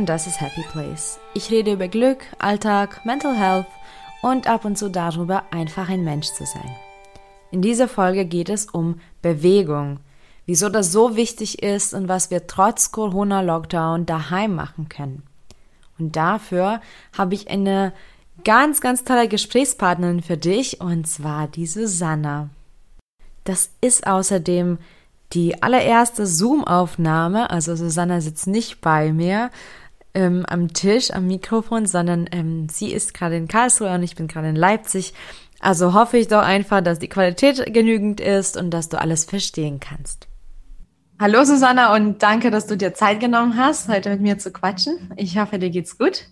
und das ist Happy Place. Ich rede über Glück, Alltag, Mental Health und ab und zu darüber, einfach ein Mensch zu sein. In dieser Folge geht es um Bewegung, wieso das so wichtig ist und was wir trotz Corona-Lockdown daheim machen können. Und dafür habe ich eine ganz, ganz tolle Gesprächspartnerin für dich und zwar die Susanna. Das ist außerdem die allererste Zoom-Aufnahme, also Susanna sitzt nicht bei mir ähm, am Tisch, am Mikrofon, sondern ähm, sie ist gerade in Karlsruhe und ich bin gerade in Leipzig. Also hoffe ich doch einfach, dass die Qualität genügend ist und dass du alles verstehen kannst. Hallo Susanna und danke, dass du dir Zeit genommen hast, heute mit mir zu quatschen. Ich hoffe, dir geht's gut.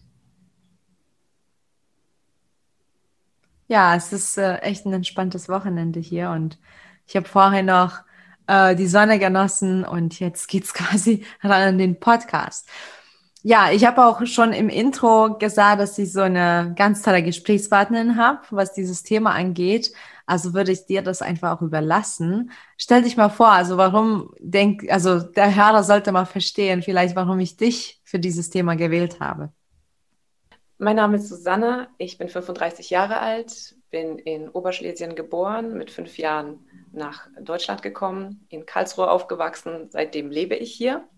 Ja, es ist äh, echt ein entspanntes Wochenende hier und ich habe vorher noch äh, die Sonne genossen und jetzt geht's quasi ran an den Podcast. Ja, ich habe auch schon im Intro gesagt, dass ich so eine ganz tolle Gesprächspartnerin habe, was dieses Thema angeht. Also würde ich dir das einfach auch überlassen. Stell dich mal vor, also warum denk, also der Hörer sollte mal verstehen, vielleicht warum ich dich für dieses Thema gewählt habe. Mein Name ist Susanne, ich bin 35 Jahre alt, bin in Oberschlesien geboren, mit fünf Jahren nach Deutschland gekommen, in Karlsruhe aufgewachsen. Seitdem lebe ich hier.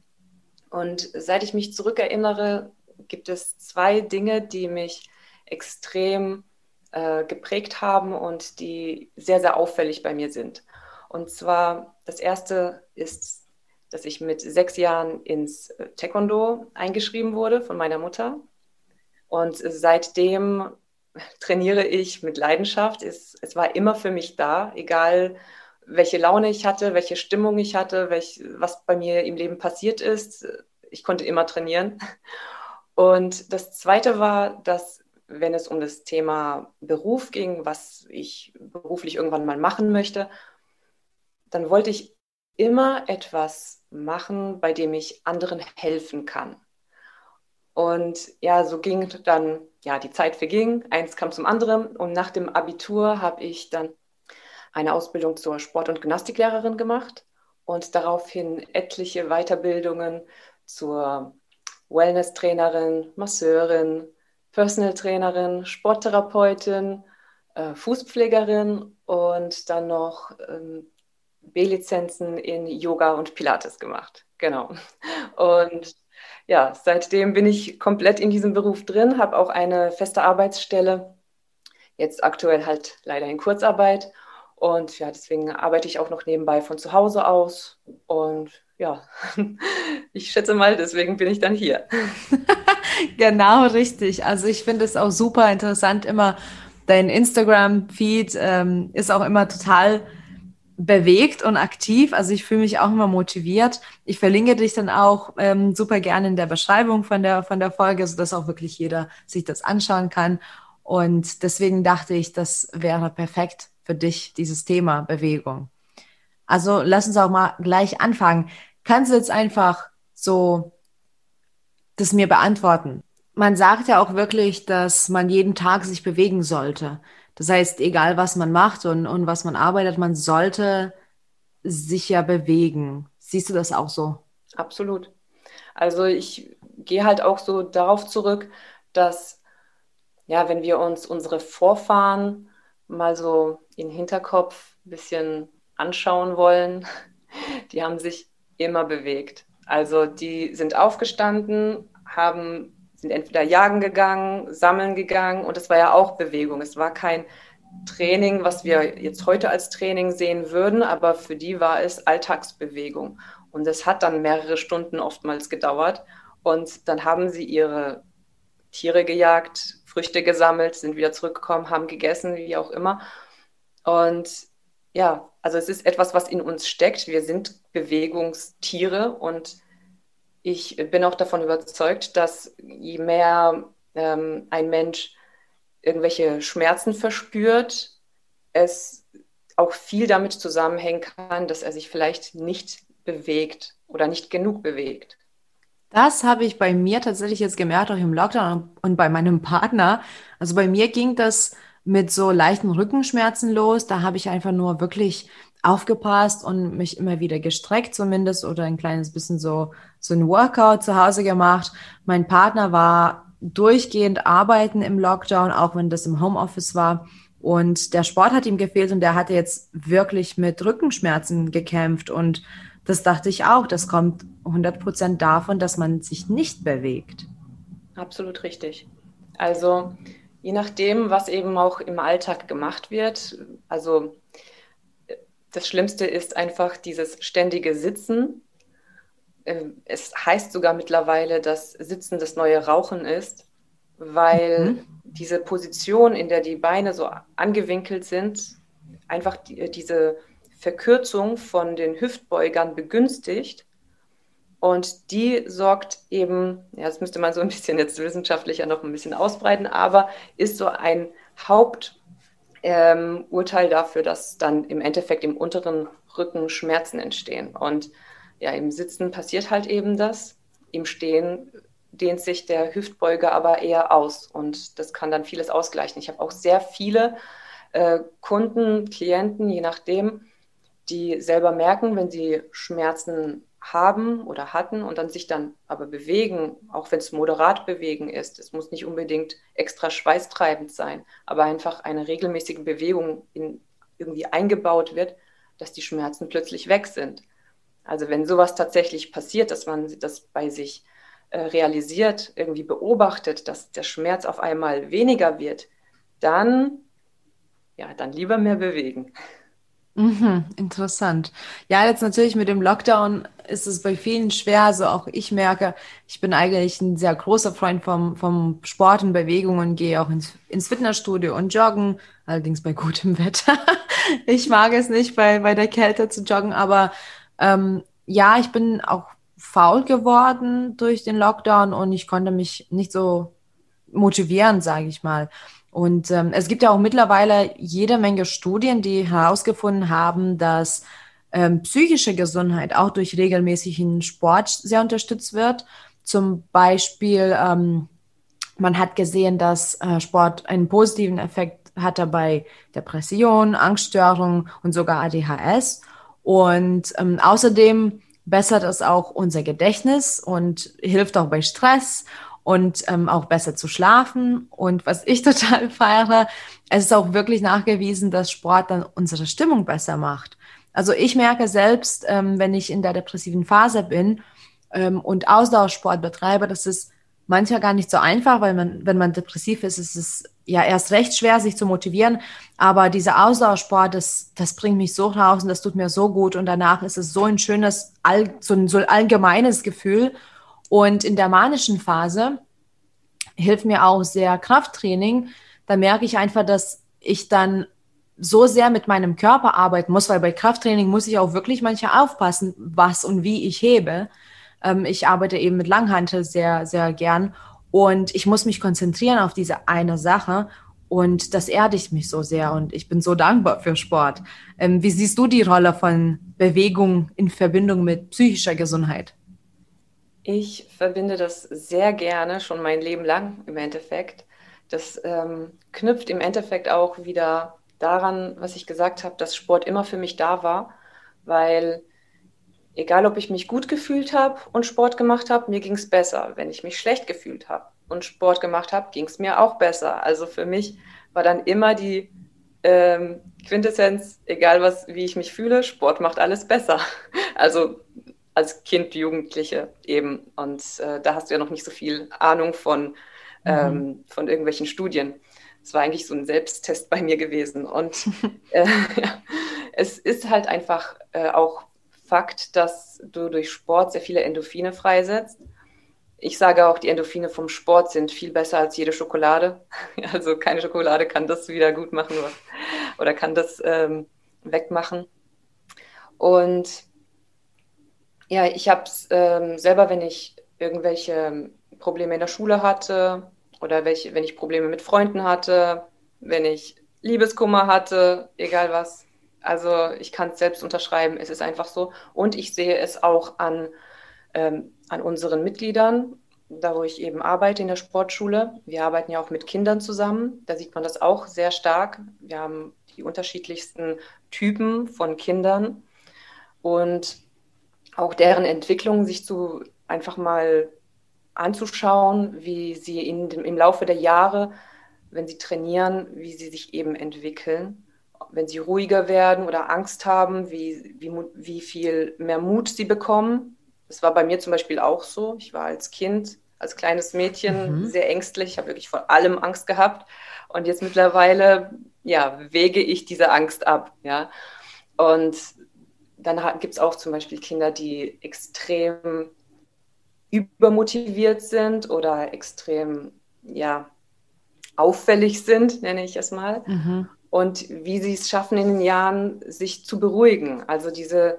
Und seit ich mich zurückerinnere, gibt es zwei Dinge, die mich extrem äh, geprägt haben und die sehr, sehr auffällig bei mir sind. Und zwar, das erste ist, dass ich mit sechs Jahren ins Taekwondo eingeschrieben wurde von meiner Mutter. Und seitdem trainiere ich mit Leidenschaft. Es, es war immer für mich da, egal welche Laune ich hatte, welche Stimmung ich hatte, welch, was bei mir im Leben passiert ist. Ich konnte immer trainieren. Und das Zweite war, dass wenn es um das Thema Beruf ging, was ich beruflich irgendwann mal machen möchte, dann wollte ich immer etwas machen, bei dem ich anderen helfen kann. Und ja, so ging dann, ja, die Zeit verging, eins kam zum anderen. Und nach dem Abitur habe ich dann eine Ausbildung zur Sport- und Gymnastiklehrerin gemacht und daraufhin etliche Weiterbildungen zur Wellness-Trainerin, Masseurin, Personal Trainerin, Sporttherapeutin, äh, Fußpflegerin und dann noch ähm, B-Lizenzen in Yoga und Pilates gemacht. Genau. Und ja, seitdem bin ich komplett in diesem Beruf drin, habe auch eine feste Arbeitsstelle, jetzt aktuell halt leider in Kurzarbeit und ja, deswegen arbeite ich auch noch nebenbei von zu Hause aus. Und ja, ich schätze mal, deswegen bin ich dann hier. genau, richtig. Also ich finde es auch super interessant, immer dein Instagram-Feed ähm, ist auch immer total bewegt und aktiv. Also ich fühle mich auch immer motiviert. Ich verlinke dich dann auch ähm, super gerne in der Beschreibung von der, von der Folge, sodass auch wirklich jeder sich das anschauen kann. Und deswegen dachte ich, das wäre perfekt für dich dieses Thema Bewegung? Also lass uns auch mal gleich anfangen. Kannst du jetzt einfach so das mir beantworten? Man sagt ja auch wirklich, dass man jeden Tag sich bewegen sollte. Das heißt, egal was man macht und, und was man arbeitet, man sollte sich ja bewegen. Siehst du das auch so? Absolut. Also ich gehe halt auch so darauf zurück, dass ja, wenn wir uns unsere Vorfahren mal so in den Hinterkopf ein bisschen anschauen wollen, die haben sich immer bewegt. Also die sind aufgestanden, haben, sind entweder jagen gegangen, sammeln gegangen und es war ja auch Bewegung. Es war kein Training, was wir jetzt heute als Training sehen würden, aber für die war es Alltagsbewegung. Und es hat dann mehrere Stunden oftmals gedauert. Und dann haben sie ihre Tiere gejagt, Früchte gesammelt, sind wieder zurückgekommen, haben gegessen, wie auch immer. Und ja, also es ist etwas, was in uns steckt. Wir sind Bewegungstiere und ich bin auch davon überzeugt, dass je mehr ähm, ein Mensch irgendwelche Schmerzen verspürt, es auch viel damit zusammenhängen kann, dass er sich vielleicht nicht bewegt oder nicht genug bewegt. Das habe ich bei mir tatsächlich jetzt gemerkt, auch im Lockdown und bei meinem Partner. Also bei mir ging das mit so leichten Rückenschmerzen los. Da habe ich einfach nur wirklich aufgepasst und mich immer wieder gestreckt zumindest oder ein kleines bisschen so so ein Workout zu Hause gemacht. Mein Partner war durchgehend arbeiten im Lockdown, auch wenn das im Homeoffice war. Und der Sport hat ihm gefehlt und er hatte jetzt wirklich mit Rückenschmerzen gekämpft. Und das dachte ich auch, das kommt 100 Prozent davon, dass man sich nicht bewegt. Absolut richtig. Also je nachdem, was eben auch im Alltag gemacht wird. Also das Schlimmste ist einfach dieses ständige Sitzen. Ähm, es heißt sogar mittlerweile, dass Sitzen das neue Rauchen ist, weil mhm. diese Position, in der die Beine so angewinkelt sind, einfach die, diese Verkürzung von den Hüftbeugern begünstigt. Und die sorgt eben, ja, das müsste man so ein bisschen jetzt wissenschaftlicher noch ein bisschen ausbreiten, aber ist so ein Haupturteil ähm, dafür, dass dann im Endeffekt im unteren Rücken Schmerzen entstehen. Und ja, im Sitzen passiert halt eben das. Im Stehen dehnt sich der Hüftbeuger aber eher aus und das kann dann vieles ausgleichen. Ich habe auch sehr viele äh, Kunden, Klienten, je nachdem, die selber merken, wenn sie Schmerzen haben oder hatten und dann sich dann aber bewegen, auch wenn es moderat bewegen ist. Es muss nicht unbedingt extra schweißtreibend sein, aber einfach eine regelmäßige Bewegung in, irgendwie eingebaut wird, dass die Schmerzen plötzlich weg sind. Also wenn sowas tatsächlich passiert, dass man das bei sich äh, realisiert, irgendwie beobachtet, dass der Schmerz auf einmal weniger wird, dann ja, dann lieber mehr bewegen. Mhm, interessant. Ja, jetzt natürlich mit dem Lockdown ist es bei vielen schwer. Also auch ich merke, ich bin eigentlich ein sehr großer Freund vom, vom Sport und Bewegung und gehe auch ins, ins Fitnessstudio und joggen, allerdings bei gutem Wetter. ich mag es nicht, bei, bei der Kälte zu joggen, aber ähm, ja, ich bin auch faul geworden durch den Lockdown und ich konnte mich nicht so motivieren, sage ich mal. Und ähm, es gibt ja auch mittlerweile jede Menge Studien, die herausgefunden haben, dass ähm, psychische Gesundheit auch durch regelmäßigen Sport sehr unterstützt wird. Zum Beispiel, ähm, man hat gesehen, dass äh, Sport einen positiven Effekt hatte bei Depression, Angststörungen und sogar ADHS. Und ähm, außerdem bessert es auch unser Gedächtnis und hilft auch bei Stress und ähm, auch besser zu schlafen. Und was ich total feiere, es ist auch wirklich nachgewiesen, dass Sport dann unsere Stimmung besser macht. Also ich merke selbst, ähm, wenn ich in der depressiven Phase bin ähm, und Ausdauersport betreibe, das ist manchmal gar nicht so einfach, weil man, wenn man depressiv ist, ist es ja erst recht schwer, sich zu motivieren. Aber dieser Ausdauersport, das, das bringt mich so raus und das tut mir so gut. Und danach ist es so ein schönes, so ein, so ein allgemeines Gefühl. Und in der manischen Phase hilft mir auch sehr Krafttraining. Da merke ich einfach, dass ich dann so sehr mit meinem Körper arbeiten muss, weil bei Krafttraining muss ich auch wirklich manchmal aufpassen, was und wie ich hebe. Ähm, ich arbeite eben mit Langhantel sehr, sehr gern und ich muss mich konzentrieren auf diese eine Sache und das erdigt mich so sehr und ich bin so dankbar für Sport. Ähm, wie siehst du die Rolle von Bewegung in Verbindung mit psychischer Gesundheit? Ich verbinde das sehr gerne, schon mein Leben lang im Endeffekt. Das ähm, knüpft im Endeffekt auch wieder daran, was ich gesagt habe, dass Sport immer für mich da war, weil egal ob ich mich gut gefühlt habe und Sport gemacht habe, mir ging es besser. Wenn ich mich schlecht gefühlt habe und Sport gemacht habe, ging es mir auch besser. Also für mich war dann immer die ähm, Quintessenz, egal was, wie ich mich fühle, Sport macht alles besser. Also als Kind, Jugendliche eben. Und äh, da hast du ja noch nicht so viel Ahnung von, mhm. ähm, von irgendwelchen Studien. Es war eigentlich so ein Selbsttest bei mir gewesen. Und äh, ja, es ist halt einfach äh, auch Fakt, dass du durch Sport sehr viele Endorphine freisetzt. Ich sage auch, die Endorphine vom Sport sind viel besser als jede Schokolade. Also keine Schokolade kann das wieder gut machen oder kann das ähm, wegmachen. Und ja, ich habe es ähm, selber, wenn ich irgendwelche Probleme in der Schule hatte oder welche, wenn ich Probleme mit Freunden hatte, wenn ich Liebeskummer hatte, egal was. Also ich kann es selbst unterschreiben, es ist einfach so. Und ich sehe es auch an, ähm, an unseren Mitgliedern, da wo ich eben arbeite in der Sportschule. Wir arbeiten ja auch mit Kindern zusammen. Da sieht man das auch sehr stark. Wir haben die unterschiedlichsten Typen von Kindern. Und auch deren Entwicklung sich zu einfach mal anzuschauen, wie sie in dem, im Laufe der Jahre, wenn sie trainieren, wie sie sich eben entwickeln. Wenn sie ruhiger werden oder Angst haben, wie, wie, wie viel mehr Mut sie bekommen. Das war bei mir zum Beispiel auch so. Ich war als Kind, als kleines Mädchen mhm. sehr ängstlich. Ich habe wirklich vor allem Angst gehabt. Und jetzt mittlerweile, ja, wege ich diese Angst ab. Ja. Und dann gibt es auch zum Beispiel Kinder, die extrem übermotiviert sind oder extrem ja, auffällig sind, nenne ich es mal. Mhm. Und wie sie es schaffen, in den Jahren sich zu beruhigen. Also diese,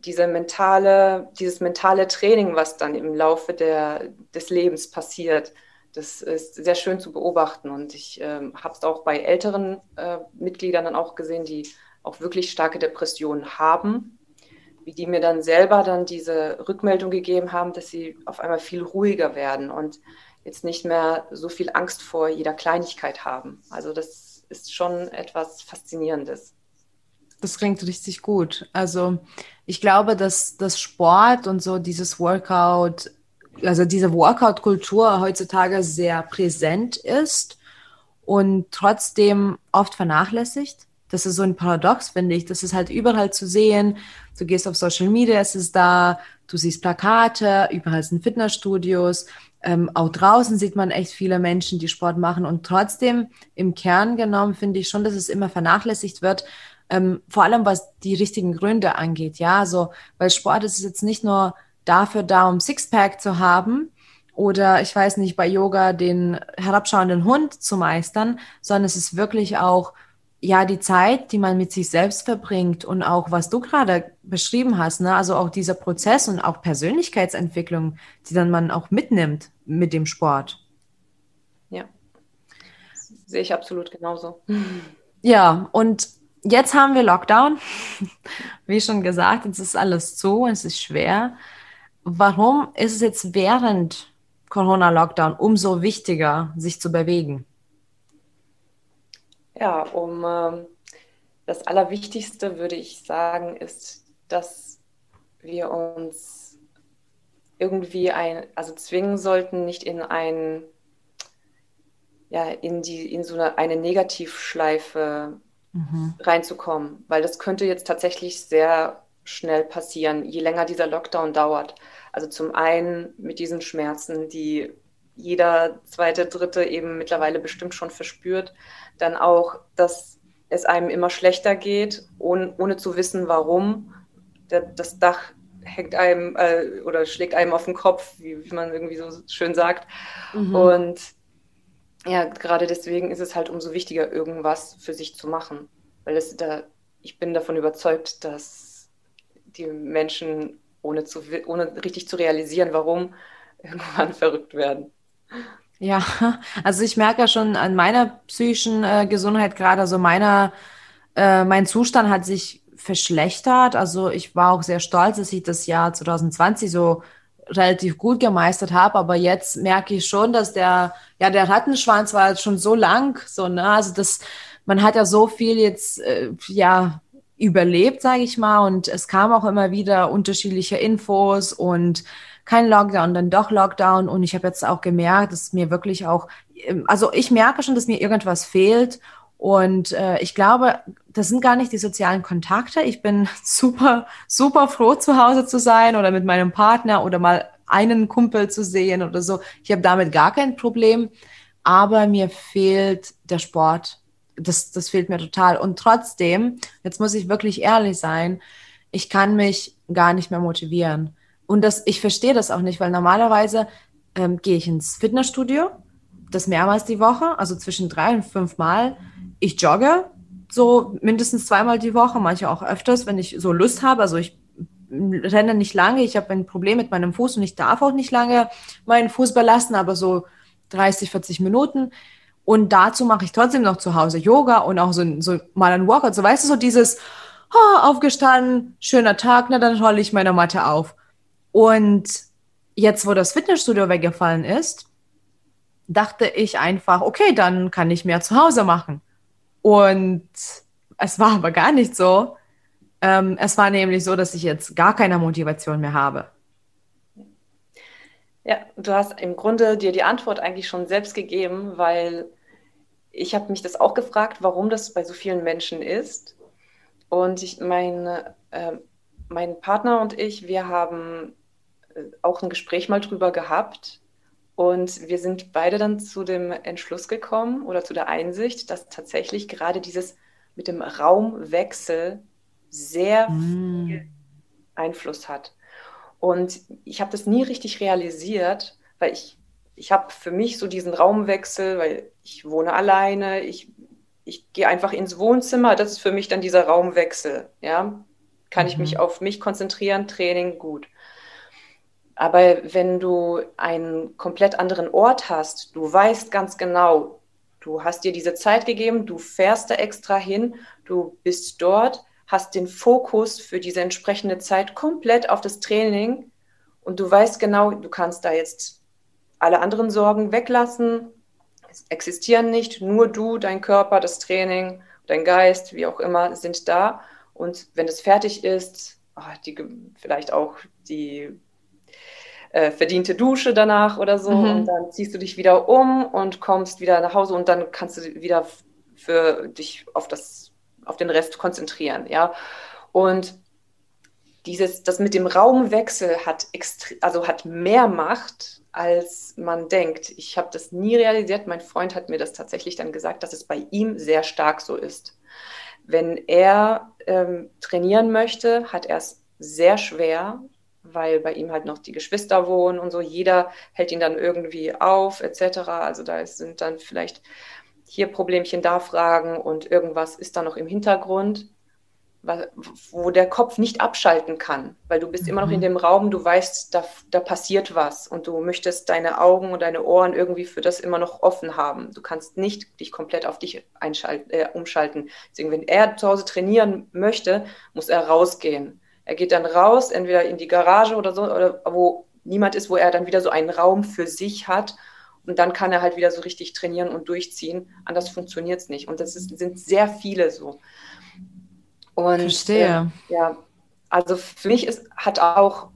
diese mentale, dieses mentale Training, was dann im Laufe der, des Lebens passiert, das ist sehr schön zu beobachten. Und ich äh, habe es auch bei älteren äh, Mitgliedern dann auch gesehen, die auch wirklich starke Depressionen haben wie die mir dann selber dann diese Rückmeldung gegeben haben, dass sie auf einmal viel ruhiger werden und jetzt nicht mehr so viel Angst vor jeder Kleinigkeit haben. Also das ist schon etwas Faszinierendes. Das klingt richtig gut. Also ich glaube, dass das Sport und so dieses Workout, also diese Workout-Kultur heutzutage sehr präsent ist und trotzdem oft vernachlässigt. Das ist so ein Paradox, finde ich. Das ist halt überall zu sehen. Du gehst auf Social Media, es ist da, du siehst Plakate, überall sind Fitnessstudios. Ähm, auch draußen sieht man echt viele Menschen, die Sport machen. Und trotzdem, im Kern genommen, finde ich schon, dass es immer vernachlässigt wird. Ähm, vor allem was die richtigen Gründe angeht. Ja, so, weil Sport ist jetzt nicht nur dafür da, um Sixpack zu haben, oder ich weiß nicht, bei Yoga den herabschauenden Hund zu meistern, sondern es ist wirklich auch ja, die Zeit, die man mit sich selbst verbringt und auch was du gerade beschrieben hast, ne, also auch dieser Prozess und auch Persönlichkeitsentwicklung, die dann man auch mitnimmt mit dem Sport. Ja, sehe ich absolut genauso. Ja, und jetzt haben wir Lockdown. Wie schon gesagt, jetzt ist alles zu, es ist schwer. Warum ist es jetzt während Corona-Lockdown umso wichtiger, sich zu bewegen? Ja, um äh, das Allerwichtigste würde ich sagen, ist, dass wir uns irgendwie ein, also zwingen sollten, nicht in ein, ja, in die, in so eine, eine Negativschleife mhm. reinzukommen, weil das könnte jetzt tatsächlich sehr schnell passieren, je länger dieser Lockdown dauert. Also zum einen mit diesen Schmerzen, die jeder zweite, dritte eben mittlerweile bestimmt schon verspürt. Dann auch, dass es einem immer schlechter geht, ohne, ohne zu wissen, warum. Das Dach hängt einem äh, oder schlägt einem auf den Kopf, wie, wie man irgendwie so schön sagt. Mhm. Und ja, gerade deswegen ist es halt umso wichtiger, irgendwas für sich zu machen. Weil es da, ich bin davon überzeugt, dass die Menschen, ohne, zu, ohne richtig zu realisieren, warum, irgendwann verrückt werden. Ja, also ich merke ja schon an meiner psychischen äh, Gesundheit gerade, also meiner, äh, mein Zustand hat sich verschlechtert. Also ich war auch sehr stolz, dass ich das Jahr 2020 so relativ gut gemeistert habe, aber jetzt merke ich schon, dass der, ja, der Rattenschwanz war jetzt schon so lang, so, ne, also das, man hat ja so viel jetzt, äh, ja, überlebt, sage ich mal, und es kam auch immer wieder unterschiedliche Infos und kein Lockdown, dann doch Lockdown. Und ich habe jetzt auch gemerkt, dass mir wirklich auch, ähm, also ich merke schon, dass mir irgendwas fehlt. Und äh, ich glaube, das sind gar nicht die sozialen Kontakte. Ich bin super, super froh, zu Hause zu sein oder mit meinem Partner oder mal einen Kumpel zu sehen oder so. Ich habe damit gar kein Problem. Aber mir fehlt der Sport. Das, das fehlt mir total. Und trotzdem, jetzt muss ich wirklich ehrlich sein, ich kann mich gar nicht mehr motivieren. Und das, ich verstehe das auch nicht, weil normalerweise ähm, gehe ich ins Fitnessstudio, das mehrmals die Woche, also zwischen drei und fünf Mal. Ich jogge so mindestens zweimal die Woche, manche auch öfters, wenn ich so Lust habe. Also ich renne nicht lange, ich habe ein Problem mit meinem Fuß und ich darf auch nicht lange meinen Fuß belasten, aber so 30, 40 Minuten. Und dazu mache ich trotzdem noch zu Hause Yoga und auch so, so mal ein Workout. So weißt du, so dieses oh, aufgestanden, schöner Tag, na dann rolle ich meine Matte auf. Und jetzt, wo das Fitnessstudio weggefallen ist, dachte ich einfach, okay, dann kann ich mehr zu Hause machen. Und es war aber gar nicht so. Ähm, es war nämlich so, dass ich jetzt gar keine Motivation mehr habe. Ja, du hast im Grunde dir die Antwort eigentlich schon selbst gegeben, weil ich habe mich das auch gefragt, warum das bei so vielen Menschen ist. Und ich, mein, äh, mein Partner und ich, wir haben auch ein Gespräch mal drüber gehabt. Und wir sind beide dann zu dem Entschluss gekommen oder zu der Einsicht, dass tatsächlich gerade dieses mit dem Raumwechsel sehr mm. viel Einfluss hat. Und ich habe das nie richtig realisiert, weil ich, ich habe für mich so diesen Raumwechsel, weil ich wohne alleine, ich, ich gehe einfach ins Wohnzimmer, das ist für mich dann dieser Raumwechsel. Ja? Kann mhm. ich mich mhm. auf mich konzentrieren, Training, gut. Aber wenn du einen komplett anderen Ort hast, du weißt ganz genau, du hast dir diese Zeit gegeben, du fährst da extra hin, du bist dort, hast den Fokus für diese entsprechende Zeit komplett auf das Training und du weißt genau, du kannst da jetzt alle anderen Sorgen weglassen, es existieren nicht, nur du, dein Körper, das Training, dein Geist, wie auch immer, sind da. Und wenn es fertig ist, oh, die, vielleicht auch die äh, verdiente Dusche danach oder so. Mhm. Und dann ziehst du dich wieder um und kommst wieder nach Hause und dann kannst du wieder für dich auf das, auf den Rest konzentrieren, ja. Und dieses, das mit dem Raumwechsel hat extre also hat mehr Macht, als man denkt. Ich habe das nie realisiert. Mein Freund hat mir das tatsächlich dann gesagt, dass es bei ihm sehr stark so ist. Wenn er ähm, trainieren möchte, hat er es sehr schwer, weil bei ihm halt noch die Geschwister wohnen und so. Jeder hält ihn dann irgendwie auf, etc. Also da sind dann vielleicht hier Problemchen, da Fragen und irgendwas ist da noch im Hintergrund, wo der Kopf nicht abschalten kann, weil du bist mhm. immer noch in mhm. dem Raum, du weißt, da, da passiert was und du möchtest deine Augen und deine Ohren irgendwie für das immer noch offen haben. Du kannst nicht dich komplett auf dich einschalten, äh, umschalten. Deswegen, wenn er zu Hause trainieren möchte, muss er rausgehen er geht dann raus, entweder in die Garage oder so, oder wo niemand ist, wo er dann wieder so einen Raum für sich hat. Und dann kann er halt wieder so richtig trainieren und durchziehen. Anders funktioniert es nicht. Und das ist, sind sehr viele so. Und, Verstehe. Äh, ja, also für mich ist, hat auch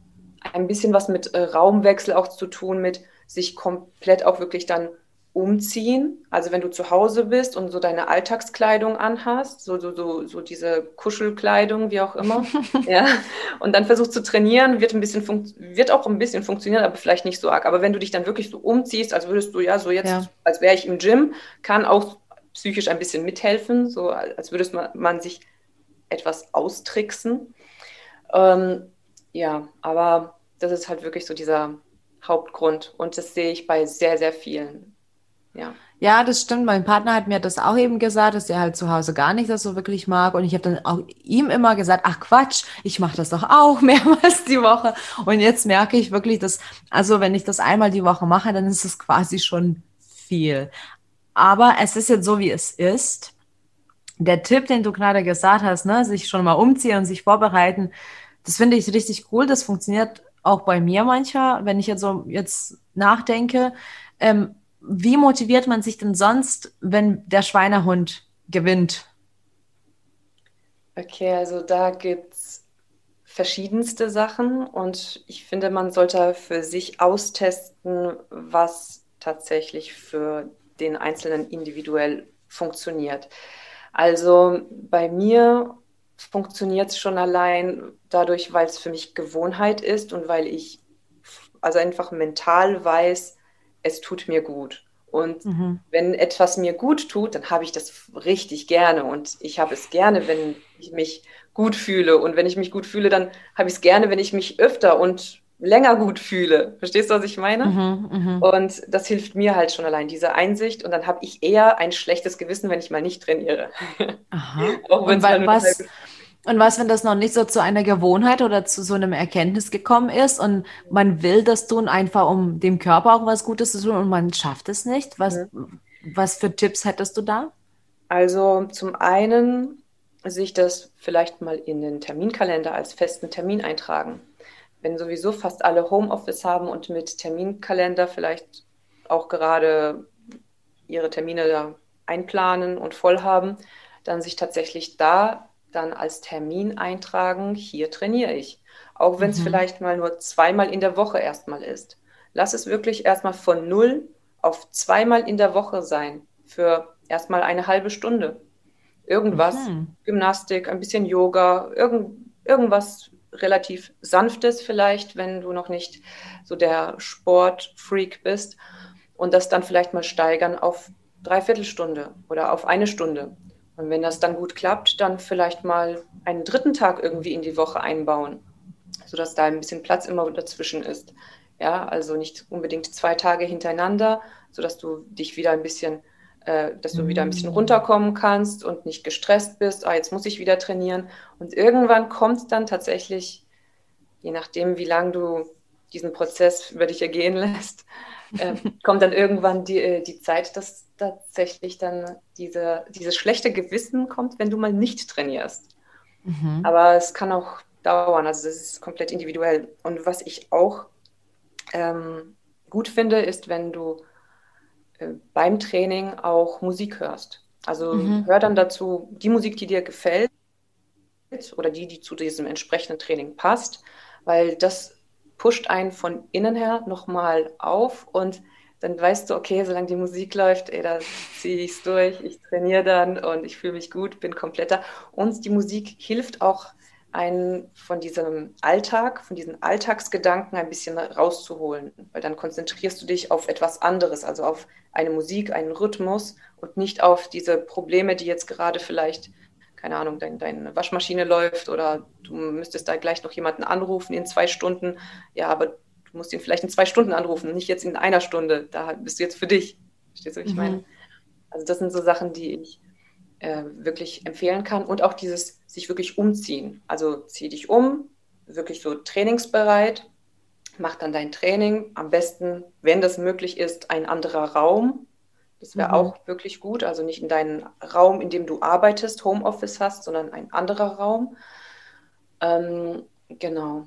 ein bisschen was mit äh, Raumwechsel auch zu tun, mit sich komplett auch wirklich dann umziehen. Also wenn du zu Hause bist und so deine Alltagskleidung anhast, so, so, so, so diese Kuschelkleidung, wie auch immer, ja, und dann versuchst zu trainieren, wird ein bisschen wird auch ein bisschen funktionieren, aber vielleicht nicht so arg. Aber wenn du dich dann wirklich so umziehst, als würdest du ja so jetzt, ja. als wäre ich im Gym, kann auch psychisch ein bisschen mithelfen, so als würdest man, man sich etwas austricksen. Ähm, ja, aber das ist halt wirklich so dieser Hauptgrund und das sehe ich bei sehr, sehr vielen. Ja. Ja, das stimmt. Mein Partner hat mir das auch eben gesagt, dass er halt zu Hause gar nicht das so wirklich mag. Und ich habe dann auch ihm immer gesagt, ach Quatsch, ich mache das doch auch mehrmals die Woche. Und jetzt merke ich wirklich, dass, also wenn ich das einmal die Woche mache, dann ist es quasi schon viel. Aber es ist jetzt so, wie es ist. Der Tipp, den du gerade gesagt hast, ne, sich schon mal umziehen und sich vorbereiten, das finde ich richtig cool. Das funktioniert auch bei mir manchmal, wenn ich jetzt so jetzt nachdenke. Ähm, wie motiviert man sich denn sonst, wenn der Schweinehund gewinnt? Okay, also da gibt es verschiedenste Sachen und ich finde, man sollte für sich austesten, was tatsächlich für den Einzelnen individuell funktioniert. Also bei mir funktioniert es schon allein dadurch, weil es für mich Gewohnheit ist und weil ich also einfach mental weiß, es tut mir gut. Und mhm. wenn etwas mir gut tut, dann habe ich das richtig gerne. Und ich habe es gerne, wenn ich mich gut fühle. Und wenn ich mich gut fühle, dann habe ich es gerne, wenn ich mich öfter und länger gut fühle. Verstehst du, was ich meine? Mhm, mh. Und das hilft mir halt schon allein, diese Einsicht. Und dann habe ich eher ein schlechtes Gewissen, wenn ich mal nicht trainiere. Aha. Auch wenn es was, und was, wenn das noch nicht so zu einer Gewohnheit oder zu so einem Erkenntnis gekommen ist und man will das tun, einfach um dem Körper auch was Gutes zu tun und man schafft es nicht? Was, mhm. was für Tipps hättest du da? Also zum einen sich das vielleicht mal in den Terminkalender als festen Termin eintragen. Wenn sowieso fast alle Homeoffice haben und mit Terminkalender vielleicht auch gerade ihre Termine da einplanen und voll haben, dann sich tatsächlich da dann als Termin eintragen, hier trainiere ich. Auch wenn es mhm. vielleicht mal nur zweimal in der Woche erstmal ist. lass es wirklich erstmal von null auf zweimal in der Woche sein für erstmal eine halbe Stunde. Irgendwas, mhm. Gymnastik, ein bisschen Yoga, irgend, irgendwas relativ Sanftes vielleicht, wenn du noch nicht so der Sportfreak bist. Und das dann vielleicht mal steigern auf dreiviertel Stunde oder auf eine Stunde. Und wenn das dann gut klappt, dann vielleicht mal einen dritten Tag irgendwie in die Woche einbauen, sodass da ein bisschen Platz immer dazwischen ist. Ja, also nicht unbedingt zwei Tage hintereinander, sodass du dich wieder ein bisschen, äh, dass du wieder ein bisschen runterkommen kannst und nicht gestresst bist, ah, jetzt muss ich wieder trainieren. Und irgendwann kommt dann tatsächlich, je nachdem, wie lange du diesen Prozess über dich ergehen lässt, äh, kommt dann irgendwann die, äh, die Zeit, dass tatsächlich dann diese, dieses schlechte Gewissen kommt, wenn du mal nicht trainierst. Mhm. Aber es kann auch dauern, also das ist komplett individuell. Und was ich auch ähm, gut finde, ist, wenn du äh, beim Training auch Musik hörst. Also mhm. hör dann dazu die Musik, die dir gefällt oder die, die zu diesem entsprechenden Training passt, weil das pusht einen von innen her nochmal auf und dann weißt du, okay, solange die Musik läuft, ey, da ziehe ich es durch, ich trainiere dann und ich fühle mich gut, bin kompletter. Und die Musik hilft auch, einen von diesem Alltag, von diesen Alltagsgedanken ein bisschen rauszuholen, weil dann konzentrierst du dich auf etwas anderes, also auf eine Musik, einen Rhythmus und nicht auf diese Probleme, die jetzt gerade vielleicht, keine Ahnung, dein, deine Waschmaschine läuft oder du müsstest da gleich noch jemanden anrufen in zwei Stunden. Ja, aber Du musst ihn vielleicht in zwei Stunden anrufen, nicht jetzt in einer Stunde. Da bist du jetzt für dich. Verstehst du, was ich mhm. meine? Also das sind so Sachen, die ich äh, wirklich empfehlen kann. Und auch dieses sich wirklich umziehen. Also zieh dich um, wirklich so trainingsbereit, mach dann dein Training. Am besten, wenn das möglich ist, ein anderer Raum. Das wäre mhm. auch wirklich gut. Also nicht in deinen Raum, in dem du arbeitest, Homeoffice hast, sondern ein anderer Raum. Ähm, genau.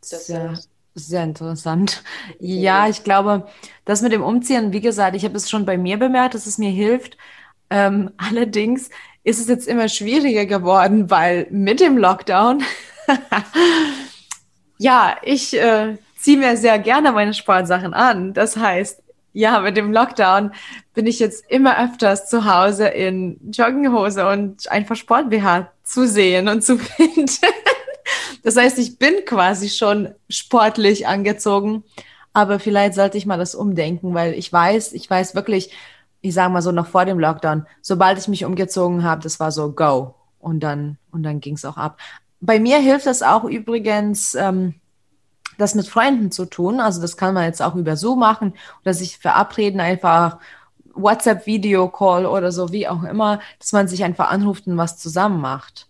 Das sind sehr interessant. Ja, ich glaube, das mit dem Umziehen, wie gesagt, ich habe es schon bei mir bemerkt, dass es mir hilft. Ähm, allerdings ist es jetzt immer schwieriger geworden, weil mit dem Lockdown, ja, ich äh, ziehe mir sehr gerne meine Sportsachen an. Das heißt, ja, mit dem Lockdown bin ich jetzt immer öfters zu Hause in Jogginghose und einfach Sport-BH zu sehen und zu finden. Das heißt, ich bin quasi schon sportlich angezogen, aber vielleicht sollte ich mal das umdenken, weil ich weiß, ich weiß wirklich, ich sage mal so noch vor dem Lockdown, sobald ich mich umgezogen habe, das war so go und dann und dann ging es auch ab. Bei mir hilft das auch übrigens. Ähm, das mit Freunden zu tun. Also das kann man jetzt auch über Zoom machen oder sich verabreden, einfach WhatsApp-Video-Call oder so, wie auch immer, dass man sich einfach anruft und was zusammen macht.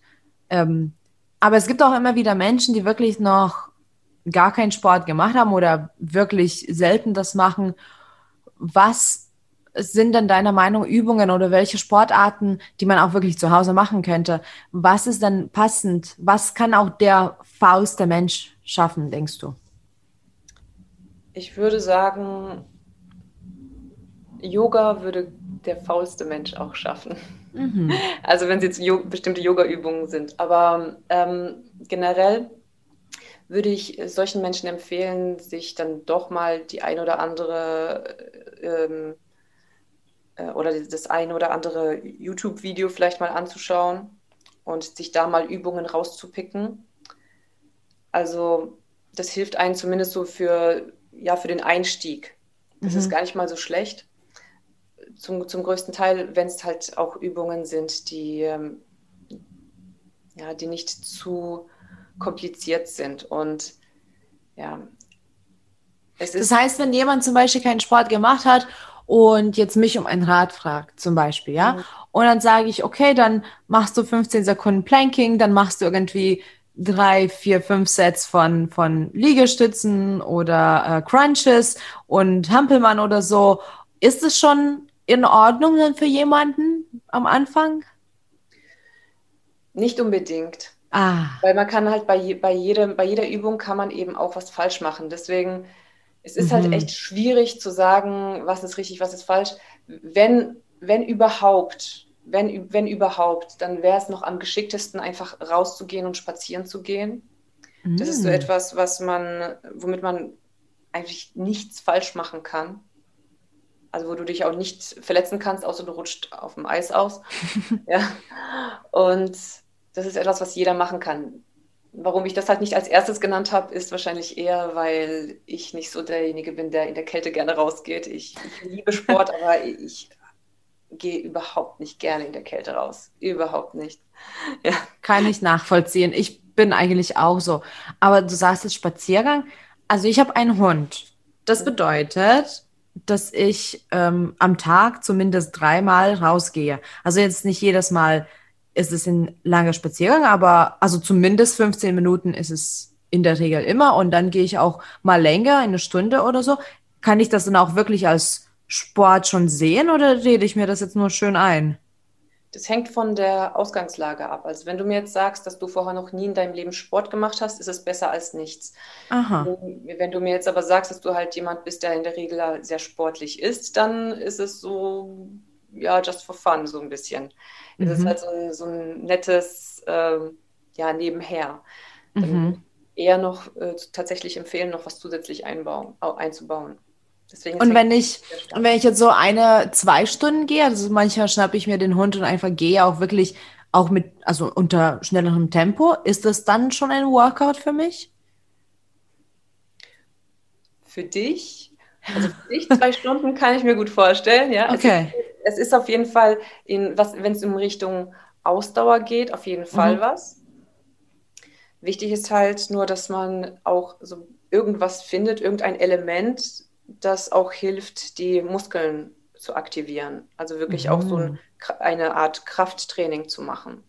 Ähm, aber es gibt auch immer wieder Menschen, die wirklich noch gar keinen Sport gemacht haben oder wirklich selten das machen. Was sind denn deiner Meinung Übungen oder welche Sportarten, die man auch wirklich zu Hause machen könnte? Was ist denn passend? Was kann auch der faulste Mensch schaffen, denkst du? Ich würde sagen, Yoga würde der faulste Mensch auch schaffen. Mhm. Also wenn es jetzt bestimmte Yoga-Übungen sind. Aber ähm, generell würde ich solchen Menschen empfehlen, sich dann doch mal die ein oder andere ähm, äh, oder das ein oder andere YouTube-Video vielleicht mal anzuschauen und sich da mal Übungen rauszupicken. Also das hilft einem zumindest so für, ja, für den Einstieg. Das mhm. ist gar nicht mal so schlecht zum, zum größten Teil, wenn es halt auch Übungen sind, die, ähm, ja, die nicht zu kompliziert sind. Und ja, es ist. Das heißt, wenn jemand zum Beispiel keinen Sport gemacht hat und jetzt mich um einen Rat fragt, zum Beispiel, ja, mhm. und dann sage ich, okay, dann machst du 15 Sekunden Planking, dann machst du irgendwie drei, vier, fünf Sets von, von Liegestützen oder äh, Crunches und Hampelmann oder so. Ist es schon in Ordnung dann für jemanden am Anfang? Nicht unbedingt. Ah. Weil man kann halt bei, bei, jedem, bei jeder Übung kann man eben auch was falsch machen. Deswegen, es ist halt mhm. halt echt schwierig zu sagen, was ist richtig, was ist falsch. Wenn, wenn überhaupt, wenn, wenn überhaupt, dann wäre es noch am geschicktesten, einfach rauszugehen und spazieren zu gehen. Mhm. Das ist so mm. etwas, was man, womit man eigentlich nichts falsch machen kann. Also wo du dich auch nicht verletzen kannst, außer du rutscht auf dem Eis aus. ja. Und das ist etwas, was jeder machen kann. Warum ich das halt nicht als erstes genannt habe, ist wahrscheinlich eher, weil ich nicht so derjenige bin, der in der Kälte gerne rausgeht. Ich, ich liebe Sport, aber ich gehe überhaupt nicht gerne in der Kälte raus. Überhaupt nicht. Ja. Kann ich nachvollziehen. Ich bin eigentlich auch so. Aber du sagst jetzt Spaziergang. Also ich habe einen Hund. Das bedeutet, dass ich ähm, am Tag zumindest dreimal rausgehe. Also jetzt nicht jedes Mal ist es ein langer Spaziergang, aber also zumindest 15 Minuten ist es in der Regel immer. Und dann gehe ich auch mal länger, eine Stunde oder so. Kann ich das dann auch wirklich als Sport schon sehen oder rede ich mir das jetzt nur schön ein? Das hängt von der Ausgangslage ab. Also wenn du mir jetzt sagst, dass du vorher noch nie in deinem Leben Sport gemacht hast, ist es besser als nichts. Aha. Wenn du mir jetzt aber sagst, dass du halt jemand bist, der in der Regel sehr sportlich ist, dann ist es so, ja, just for fun so ein bisschen. Mhm. Es ist mhm. halt so ein, so ein nettes, äh, ja, nebenher. Mhm. Eher noch äh, tatsächlich empfehlen, noch was zusätzlich einbauen, einzubauen. Deswegen und wenn ich, und wenn ich jetzt so eine, zwei Stunden gehe, also manchmal schnappe ich mir den Hund und einfach gehe auch wirklich auch mit, also unter schnellerem Tempo, ist das dann schon ein Workout für mich? Für dich? Also für dich zwei Stunden kann ich mir gut vorstellen, ja. Okay. Es ist, es ist auf jeden Fall, in, was, wenn es in Richtung Ausdauer geht, auf jeden Fall mhm. was. Wichtig ist halt nur, dass man auch so irgendwas findet, irgendein Element, das auch hilft, die Muskeln zu aktivieren. Also wirklich mhm. auch so ein, mhm. eine Art Krafttraining zu machen.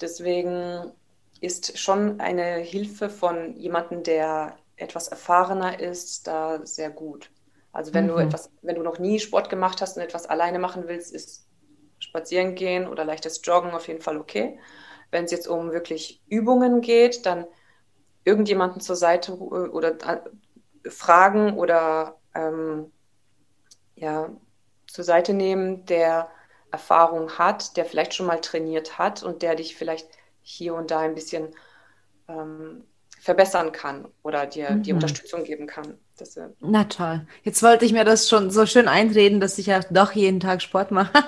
Deswegen ist schon eine Hilfe von jemandem, der etwas erfahrener ist, da sehr gut. Also wenn mhm. du etwas, wenn du noch nie Sport gemacht hast und etwas alleine machen willst, ist spazieren gehen oder leichtes Joggen auf jeden Fall okay. Wenn es jetzt um wirklich Übungen geht, dann irgendjemanden zur Seite oder fragen oder ähm, ja, zur Seite nehmen, der Erfahrung hat, der vielleicht schon mal trainiert hat und der dich vielleicht hier und da ein bisschen ähm, verbessern kann oder dir mhm. die Unterstützung geben kann. Das, Na toll. Jetzt wollte ich mir das schon so schön einreden, dass ich ja doch jeden Tag Sport mache.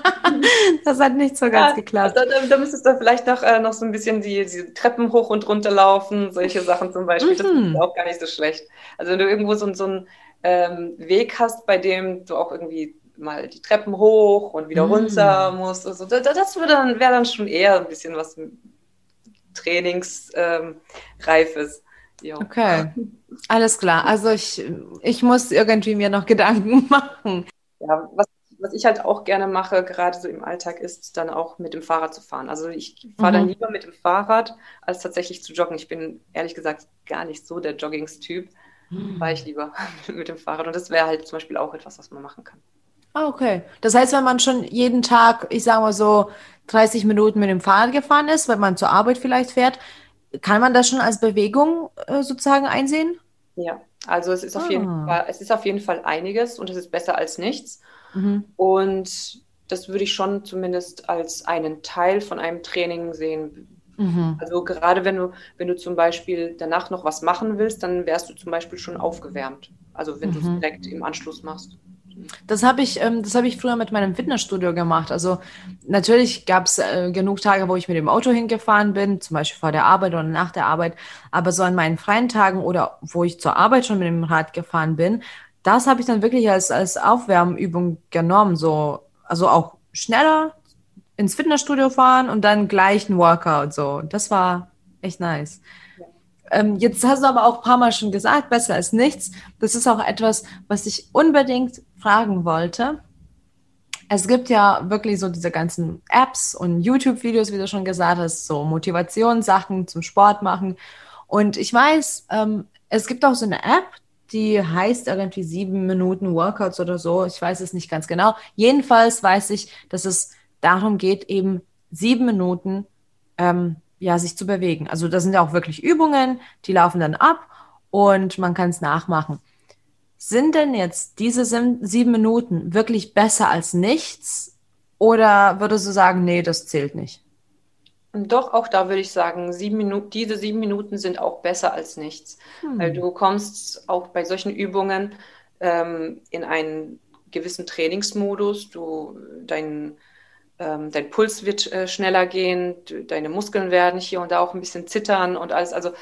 das hat nicht so ja, ganz geklappt. Da, da, da, müsstest du vielleicht noch, äh, noch so ein bisschen die, die, Treppen hoch und runter laufen, solche Sachen zum Beispiel. Mhm. Das ist auch gar nicht so schlecht. Also wenn du irgendwo so, so einen ähm, Weg hast, bei dem du auch irgendwie mal die Treppen hoch und wieder mhm. runter musst. Also, das, das dann, wäre dann schon eher ein bisschen was Trainingsreifes. Ähm, Jo. Okay, alles klar. Also ich, ich muss irgendwie mir noch Gedanken machen. Ja, was, was ich halt auch gerne mache, gerade so im Alltag, ist dann auch mit dem Fahrrad zu fahren. Also ich fahre mhm. dann lieber mit dem Fahrrad, als tatsächlich zu joggen. Ich bin ehrlich gesagt gar nicht so der Joggingstyp. Mhm. Fahre ich lieber mit dem Fahrrad. Und das wäre halt zum Beispiel auch etwas, was man machen kann. Ah, okay. Das heißt, wenn man schon jeden Tag, ich sage mal so, 30 Minuten mit dem Fahrrad gefahren ist, wenn man zur Arbeit vielleicht fährt, kann man das schon als Bewegung äh, sozusagen einsehen? Ja, also es ist, auf jeden ah. Fall, es ist auf jeden Fall einiges und es ist besser als nichts. Mhm. Und das würde ich schon zumindest als einen Teil von einem Training sehen. Mhm. Also gerade wenn du, wenn du zum Beispiel danach noch was machen willst, dann wärst du zum Beispiel schon aufgewärmt. Also wenn mhm. du es direkt im Anschluss machst. Das habe ich, ähm, habe ich früher mit meinem Fitnessstudio gemacht. Also natürlich gab es äh, genug Tage, wo ich mit dem Auto hingefahren bin, zum Beispiel vor der Arbeit oder nach der Arbeit. Aber so an meinen freien Tagen oder wo ich zur Arbeit schon mit dem Rad gefahren bin, das habe ich dann wirklich als, als Aufwärmübung genommen. So, also auch schneller ins Fitnessstudio fahren und dann gleich ein Workout. So, das war echt nice. Ähm, jetzt hast du aber auch ein paar Mal schon gesagt, besser als nichts. Das ist auch etwas, was ich unbedingt fragen wollte. Es gibt ja wirklich so diese ganzen Apps und YouTube-Videos, wie du schon gesagt hast, so Motivationssachen zum Sport machen. Und ich weiß, ähm, es gibt auch so eine App, die heißt irgendwie sieben Minuten Workouts oder so. Ich weiß es nicht ganz genau. Jedenfalls weiß ich, dass es darum geht, eben sieben Minuten ähm, ja, sich zu bewegen. Also das sind ja auch wirklich Übungen, die laufen dann ab und man kann es nachmachen. Sind denn jetzt diese sieben Minuten wirklich besser als nichts? Oder würdest du sagen, nee, das zählt nicht? Doch, auch da würde ich sagen, sieben Minuten, diese sieben Minuten sind auch besser als nichts. Hm. Weil du kommst auch bei solchen Übungen ähm, in einen gewissen Trainingsmodus. Du, dein, ähm, dein Puls wird äh, schneller gehen, deine Muskeln werden hier und da auch ein bisschen zittern und alles. Also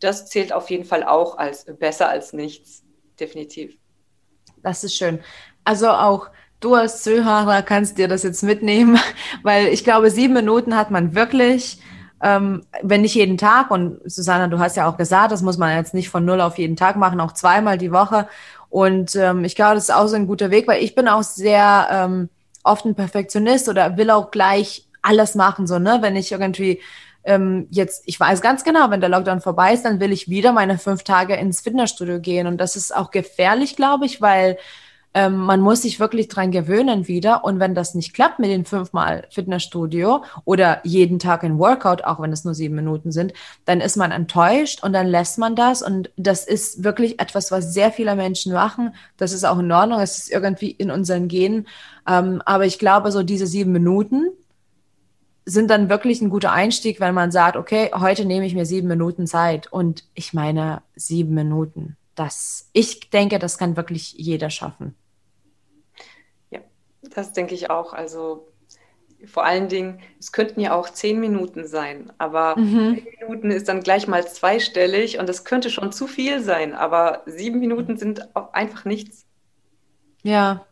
das zählt auf jeden Fall auch als besser als nichts, definitiv. Das ist schön. Also auch du als Zuhörer kannst dir das jetzt mitnehmen, weil ich glaube, sieben Minuten hat man wirklich, ähm, wenn nicht jeden Tag. Und Susanna, du hast ja auch gesagt, das muss man jetzt nicht von null auf jeden Tag machen, auch zweimal die Woche. Und ähm, ich glaube, das ist auch so ein guter Weg, weil ich bin auch sehr ähm, oft ein Perfektionist oder will auch gleich alles machen, so, ne? Wenn ich irgendwie ähm, jetzt, ich weiß ganz genau, wenn der Lockdown vorbei ist, dann will ich wieder meine fünf Tage ins Fitnessstudio gehen. Und das ist auch gefährlich, glaube ich, weil ähm, man muss sich wirklich dran gewöhnen wieder. Und wenn das nicht klappt mit den fünfmal Fitnessstudio oder jeden Tag ein Workout, auch wenn es nur sieben Minuten sind, dann ist man enttäuscht und dann lässt man das. Und das ist wirklich etwas, was sehr viele Menschen machen. Das ist auch in Ordnung. Es ist irgendwie in unseren Genen. Ähm, aber ich glaube, so diese sieben Minuten, sind dann wirklich ein guter Einstieg, wenn man sagt, okay, heute nehme ich mir sieben Minuten Zeit. Und ich meine, sieben Minuten das, ich denke, das kann wirklich jeder schaffen. Ja, das denke ich auch. Also vor allen Dingen, es könnten ja auch zehn Minuten sein, aber mhm. zehn Minuten ist dann gleich mal zweistellig und das könnte schon zu viel sein, aber sieben Minuten sind auch einfach nichts. Ja,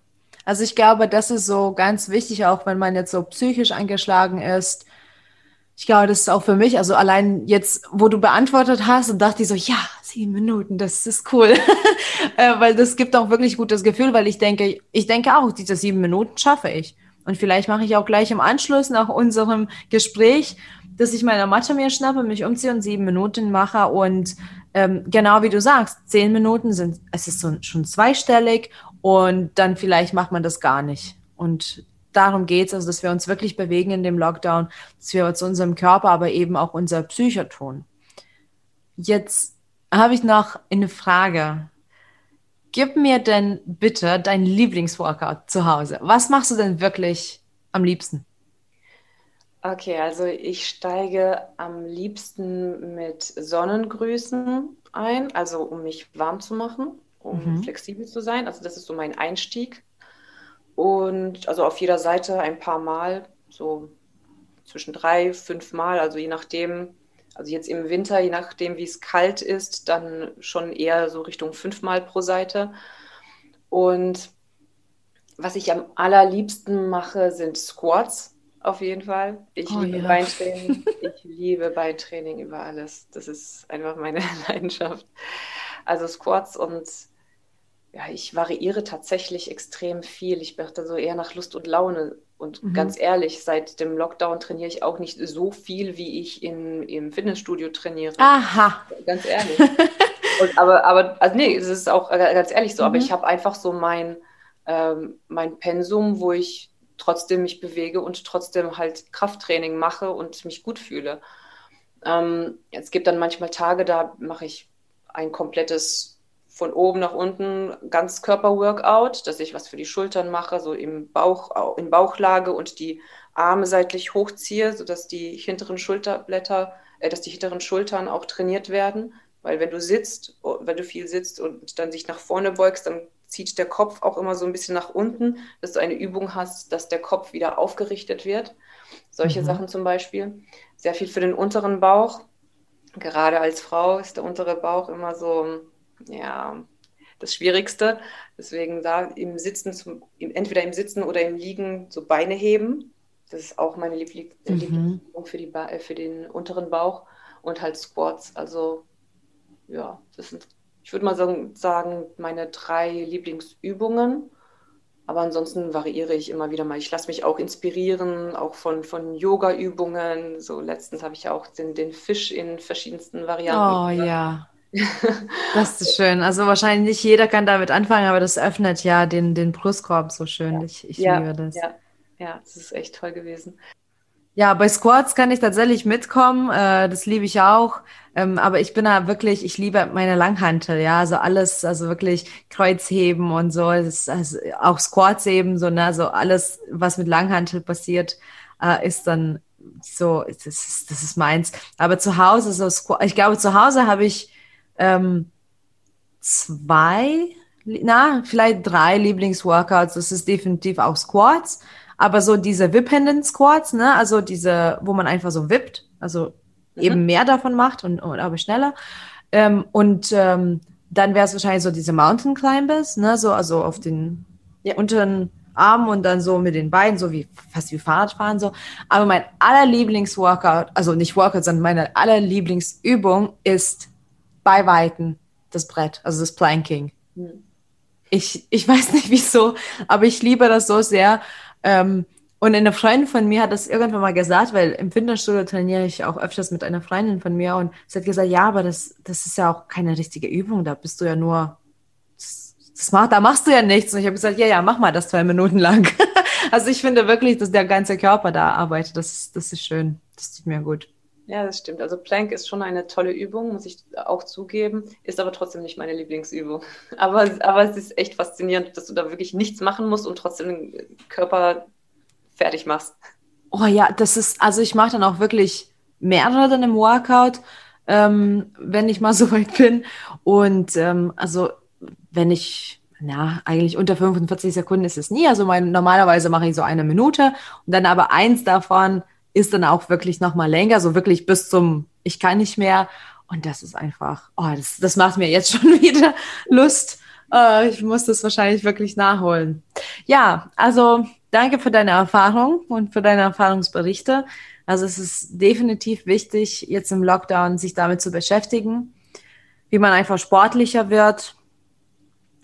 also ich glaube, das ist so ganz wichtig, auch wenn man jetzt so psychisch angeschlagen ist. Ich glaube, das ist auch für mich, also allein jetzt, wo du beantwortet hast und dachte ich so, ja, Zehn Minuten, das ist cool. äh, weil das gibt auch wirklich gutes Gefühl, weil ich denke, ich denke auch, diese sieben Minuten schaffe ich. Und vielleicht mache ich auch gleich im Anschluss nach unserem Gespräch, dass ich meine Matte mir schnappe, mich umziehe und sieben Minuten mache. Und ähm, genau wie du sagst, zehn Minuten sind, es ist so, schon zweistellig und dann vielleicht macht man das gar nicht. Und darum geht es, also dass wir uns wirklich bewegen in dem Lockdown, dass wir zu unserem Körper, aber eben auch unser Psyche tun. Jetzt habe ich noch eine Frage. Gib mir denn bitte dein Lieblingsworkout zu Hause. Was machst du denn wirklich am liebsten? Okay, also ich steige am liebsten mit Sonnengrüßen ein, also um mich warm zu machen, um mhm. flexibel zu sein. Also das ist so mein Einstieg. Und also auf jeder Seite ein paar Mal, so zwischen drei, fünf Mal, also je nachdem, also jetzt im Winter, je nachdem, wie es kalt ist, dann schon eher so Richtung fünfmal pro Seite. Und was ich am allerliebsten mache, sind Squats auf jeden Fall. Ich oh, liebe ja. Beintraining. Ich liebe Beintraining über alles. Das ist einfach meine Leidenschaft. Also Squats und ja, ich variiere tatsächlich extrem viel. Ich mache so eher nach Lust und Laune. Und mhm. ganz ehrlich, seit dem Lockdown trainiere ich auch nicht so viel, wie ich in, im Fitnessstudio trainiere. Aha. Ganz ehrlich. Und, aber, aber, also nee, es ist auch ganz ehrlich so, mhm. aber ich habe einfach so mein, ähm, mein Pensum, wo ich trotzdem mich bewege und trotzdem halt Krafttraining mache und mich gut fühle. Ähm, es gibt dann manchmal Tage, da mache ich ein komplettes von oben nach unten ganz Körper-Workout, dass ich was für die Schultern mache, so im Bauch, in Bauchlage und die Arme seitlich hochziehe, sodass die hinteren Schulterblätter, äh, dass die hinteren Schultern auch trainiert werden. Weil wenn du sitzt, oh, wenn du viel sitzt und dann sich nach vorne beugst, dann zieht der Kopf auch immer so ein bisschen nach unten, dass du eine Übung hast, dass der Kopf wieder aufgerichtet wird. Solche mhm. Sachen zum Beispiel. Sehr viel für den unteren Bauch. Gerade als Frau ist der untere Bauch immer so ja, das Schwierigste. Deswegen da im Sitzen, zum, entweder im Sitzen oder im Liegen so Beine heben. Das ist auch meine Liebling mhm. Lieblingsübung für, die äh, für den unteren Bauch. Und halt Squats. Also ja, das sind, ich würde mal sagen, sagen, meine drei Lieblingsübungen. Aber ansonsten variiere ich immer wieder mal. Ich lasse mich auch inspirieren, auch von, von Yoga-Übungen. So letztens habe ich auch den, den Fisch in verschiedensten Varianten. Oh ja. Das ist schön. Also wahrscheinlich nicht jeder kann damit anfangen, aber das öffnet ja den, den Brustkorb so schön. Ja. Ich, ich ja, liebe das. Ja. ja, das ist echt toll gewesen. Ja, bei Squats kann ich tatsächlich mitkommen. Äh, das liebe ich auch. Ähm, aber ich bin da wirklich, ich liebe meine Langhantel, ja, also alles, also wirklich Kreuzheben und so, ist, also auch Squats eben, so, ne, also alles, was mit Langhantel passiert, äh, ist dann so, das ist, das ist meins. Aber zu Hause, so Squat, ich glaube, zu Hause habe ich ähm, zwei, na, vielleicht drei Lieblingsworkouts. Das ist definitiv auch Squats. Aber so diese wippenden Squats, ne, also diese, wo man einfach so wippt, also mhm. eben mehr davon macht und, und aber schneller. Ähm, und ähm, dann wäre es wahrscheinlich so diese Mountain Climbers, ne, so also auf den ja. unteren Arm und dann so mit den Beinen, so wie fast wie Fahrradfahren so. Aber mein allerlieblingsworkout, also nicht Workout, sondern meine allerlieblingsübung ist bei Weitem das Brett, also das Planking. Mhm. Ich, ich weiß nicht wieso, aber ich liebe das so sehr. Ähm, und eine Freundin von mir hat das irgendwann mal gesagt, weil im Fitnessstudio trainiere ich auch öfters mit einer Freundin von mir und sie hat gesagt, ja, aber das, das ist ja auch keine richtige Übung, da bist du ja nur das macht, da machst du ja nichts. Und ich habe gesagt, ja, ja, mach mal das zwei Minuten lang. also ich finde wirklich, dass der ganze Körper da arbeitet. Das, das ist schön. Das tut mir gut. Ja, das stimmt. Also Plank ist schon eine tolle Übung, muss ich auch zugeben, ist aber trotzdem nicht meine Lieblingsübung. Aber, aber es ist echt faszinierend, dass du da wirklich nichts machen musst und trotzdem den Körper fertig machst. Oh ja, das ist, also ich mache dann auch wirklich mehrere dann im Workout, ähm, wenn ich mal so weit bin. Und ähm, also wenn ich, ja, eigentlich unter 45 Sekunden ist es nie. Also mein, normalerweise mache ich so eine Minute und dann aber eins davon ist dann auch wirklich nochmal länger, so wirklich bis zum Ich kann nicht mehr. Und das ist einfach, oh, das, das macht mir jetzt schon wieder Lust. Uh, ich muss das wahrscheinlich wirklich nachholen. Ja, also danke für deine Erfahrung und für deine Erfahrungsberichte. Also es ist definitiv wichtig, jetzt im Lockdown sich damit zu beschäftigen, wie man einfach sportlicher wird,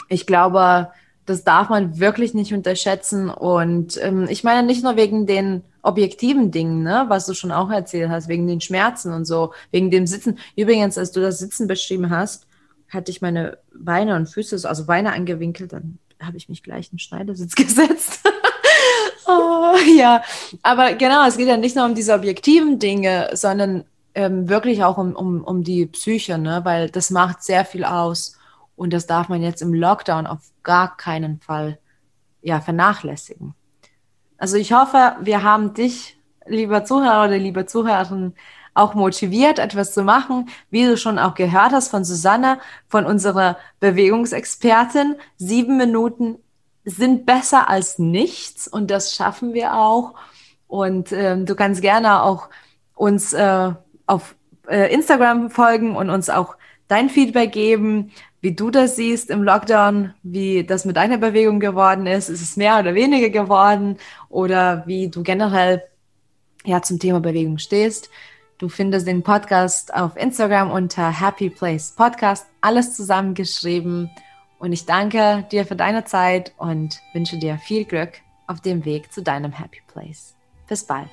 ich glaube, das darf man wirklich nicht unterschätzen. Und ähm, ich meine nicht nur wegen den objektiven Dingen, ne, was du schon auch erzählt hast, wegen den Schmerzen und so, wegen dem Sitzen. Übrigens, als du das Sitzen beschrieben hast, hatte ich meine Beine und Füße, also Beine angewinkelt, dann habe ich mich gleich in den Schneidersitz gesetzt. oh, ja, aber genau, es geht ja nicht nur um diese objektiven Dinge, sondern ähm, wirklich auch um, um, um die Psyche, ne? weil das macht sehr viel aus. Und das darf man jetzt im Lockdown auf gar keinen Fall ja, vernachlässigen. Also ich hoffe, wir haben dich, lieber Zuhörer oder liebe Zuhörerin, auch motiviert, etwas zu machen, wie du schon auch gehört hast von Susanne, von unserer Bewegungsexpertin. Sieben Minuten sind besser als nichts und das schaffen wir auch. Und ähm, du kannst gerne auch uns äh, auf äh, Instagram folgen und uns auch dein Feedback geben wie du das siehst im Lockdown, wie das mit deiner Bewegung geworden ist. Ist es mehr oder weniger geworden oder wie du generell ja zum Thema Bewegung stehst. Du findest den Podcast auf Instagram unter Happy Place Podcast, alles zusammengeschrieben. Und ich danke dir für deine Zeit und wünsche dir viel Glück auf dem Weg zu deinem Happy Place. Bis bald.